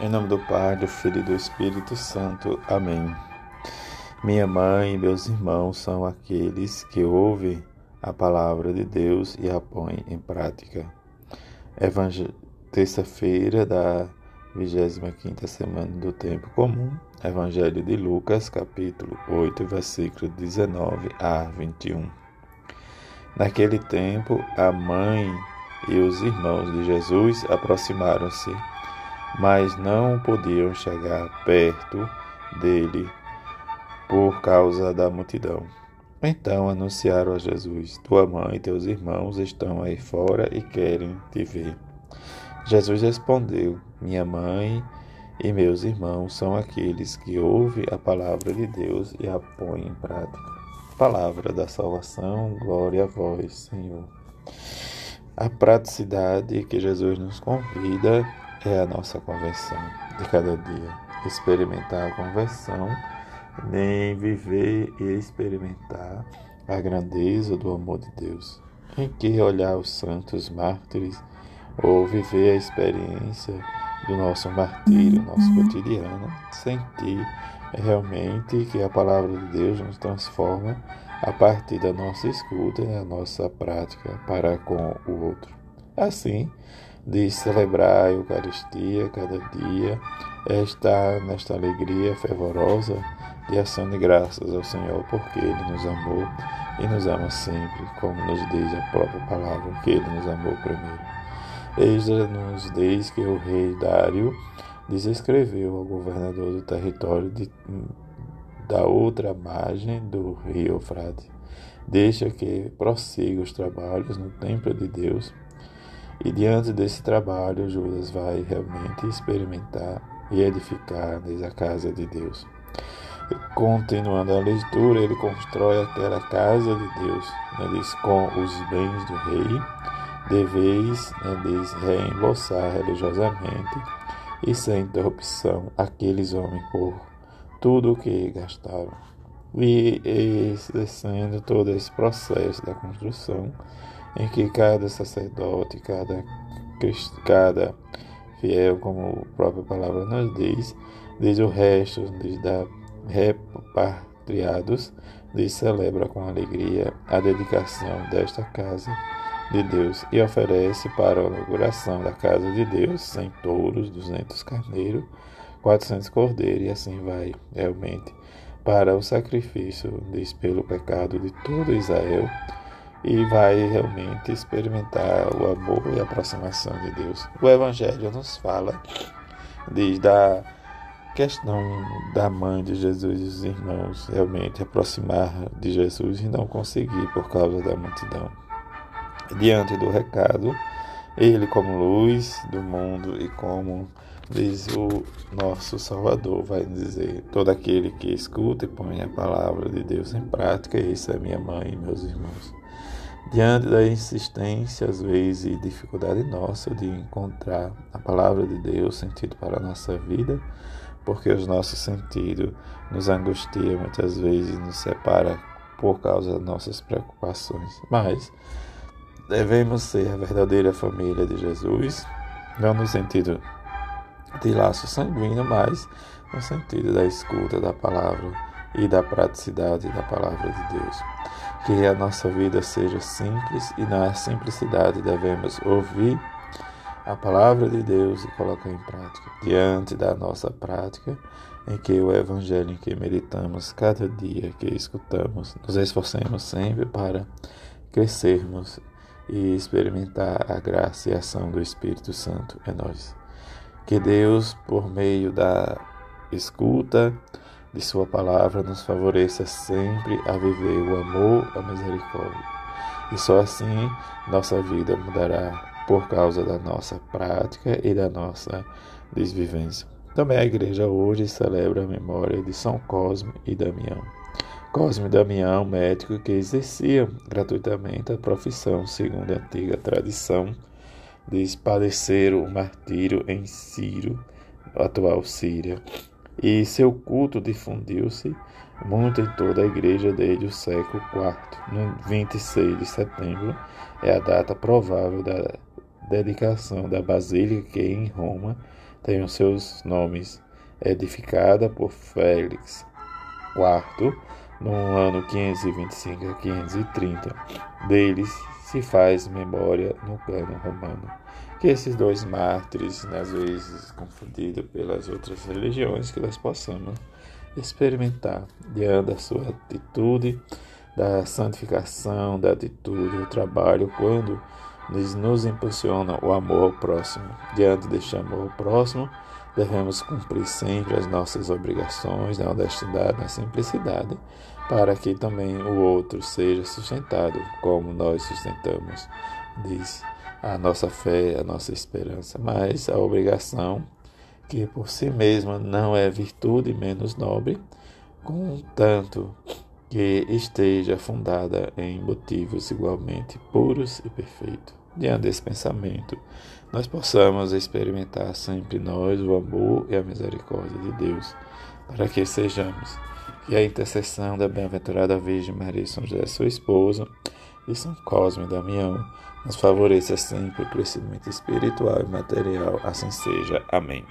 Em nome do Pai, do Filho e do Espírito Santo. Amém. Minha mãe e meus irmãos são aqueles que ouvem a palavra de Deus e a põem em prática. Evangel... Terça-feira da 25 semana do Tempo Comum. Evangelho de Lucas, capítulo 8, versículo 19 a 21. Naquele tempo, a mãe e os irmãos de Jesus aproximaram-se mas não podiam chegar perto dele por causa da multidão. Então anunciaram a Jesus: Tua mãe e teus irmãos estão aí fora e querem te ver. Jesus respondeu: Minha mãe e meus irmãos são aqueles que ouvem a palavra de Deus e a põem em prática. Palavra da salvação, glória a vós, Senhor. A praticidade que Jesus nos convida é a nossa conversão de cada dia. Experimentar a conversão, nem viver e experimentar a grandeza do amor de Deus. Em que olhar os santos mártires ou viver a experiência do nosso martírio, nosso cotidiano, sentir realmente que a palavra de Deus nos transforma a partir da nossa escuta e da nossa prática para com o outro. Assim, de celebrar a Eucaristia cada dia, é estar nesta alegria fervorosa de ação de graças ao Senhor, porque Ele nos amou e nos ama sempre, como nos diz a própria palavra, que Ele nos amou primeiro. Eis nos diz que o rei Dário desescreveu ao governador do território de, da outra margem do rio Eufrate. Deixa que prossiga os trabalhos no templo de Deus e diante desse trabalho, Judas vai realmente experimentar e edificar desde a casa de Deus. Continuando a leitura, ele constrói aquela casa de Deus, né, diz, com os bens do rei, deveis né, diz, reembolsar religiosamente e sem interrupção aqueles homens por tudo o que gastaram. E, e descendo todo esse processo da construção, em que cada sacerdote, cada, cada fiel, como a própria palavra nos diz, diz o resto, diz da repatriados, diz celebra com alegria a dedicação desta casa de Deus e oferece para a inauguração da casa de Deus 100 touros, 200 carneiros, 400 cordeiros e assim vai realmente para o sacrifício, diz pelo pecado de todo Israel e vai realmente experimentar o amor e a aproximação de Deus. O Evangelho nos fala diz da questão da mãe de Jesus e dos irmãos realmente aproximar de Jesus e não conseguir por causa da multidão. Diante do recado, ele como luz do mundo e como diz o nosso Salvador, vai dizer: todo aquele que escuta e põe a palavra de Deus em prática, isso é minha mãe e meus irmãos. Diante da insistência, às vezes, e dificuldade nossa de encontrar a palavra de Deus, sentido para a nossa vida, porque os nossos sentidos nos angustia muitas vezes, nos separa por causa das nossas preocupações. Mas devemos ser a verdadeira família de Jesus, não no sentido de laço sanguíneo, mas no sentido da escuta da palavra e da praticidade da palavra de Deus. Que a nossa vida seja simples e na simplicidade devemos ouvir a palavra de Deus e colocar em prática. Diante da nossa prática, em que o Evangelho em que meditamos cada dia que escutamos, nos esforcemos sempre para crescermos e experimentar a graça e a ação do Espírito Santo em nós. Que Deus, por meio da escuta, de Sua palavra nos favoreça sempre a viver o amor, a misericórdia. E só assim nossa vida mudará por causa da nossa prática e da nossa desvivência. Também a igreja hoje celebra a memória de São Cosme e Damião. Cosme e Damião, médico que exercia gratuitamente a profissão segundo a antiga tradição de padecer o martírio em Ciro, atual Síria, e seu culto difundiu-se muito em toda a igreja desde o século IV. No 26 de setembro é a data provável da dedicação da basílica que em Roma tem os seus nomes, edificada por Félix IV no ano 525 a 530. Deles se faz memória no cano romano. Que esses dois mártires, às vezes confundidos pelas outras religiões, que nós possamos experimentar diante da sua atitude, da santificação, da atitude, do trabalho, quando nos, nos impulsiona o amor ao próximo. Diante deste amor ao próximo, devemos cumprir sempre as nossas obrigações na honestidade, na simplicidade, para que também o outro seja sustentado como nós sustentamos, diz a nossa fé, a nossa esperança, mas a obrigação que por si mesma não é virtude menos nobre, contanto que esteja fundada em motivos igualmente puros e perfeitos. Diante desse pensamento, nós possamos experimentar sempre nós o amor e a misericórdia de Deus, para que sejamos que a intercessão da bem-aventurada Virgem Maria São José, sua esposa, e São Cosme e Damião, nos favoreça sempre o crescimento espiritual e material. Assim seja. Amém.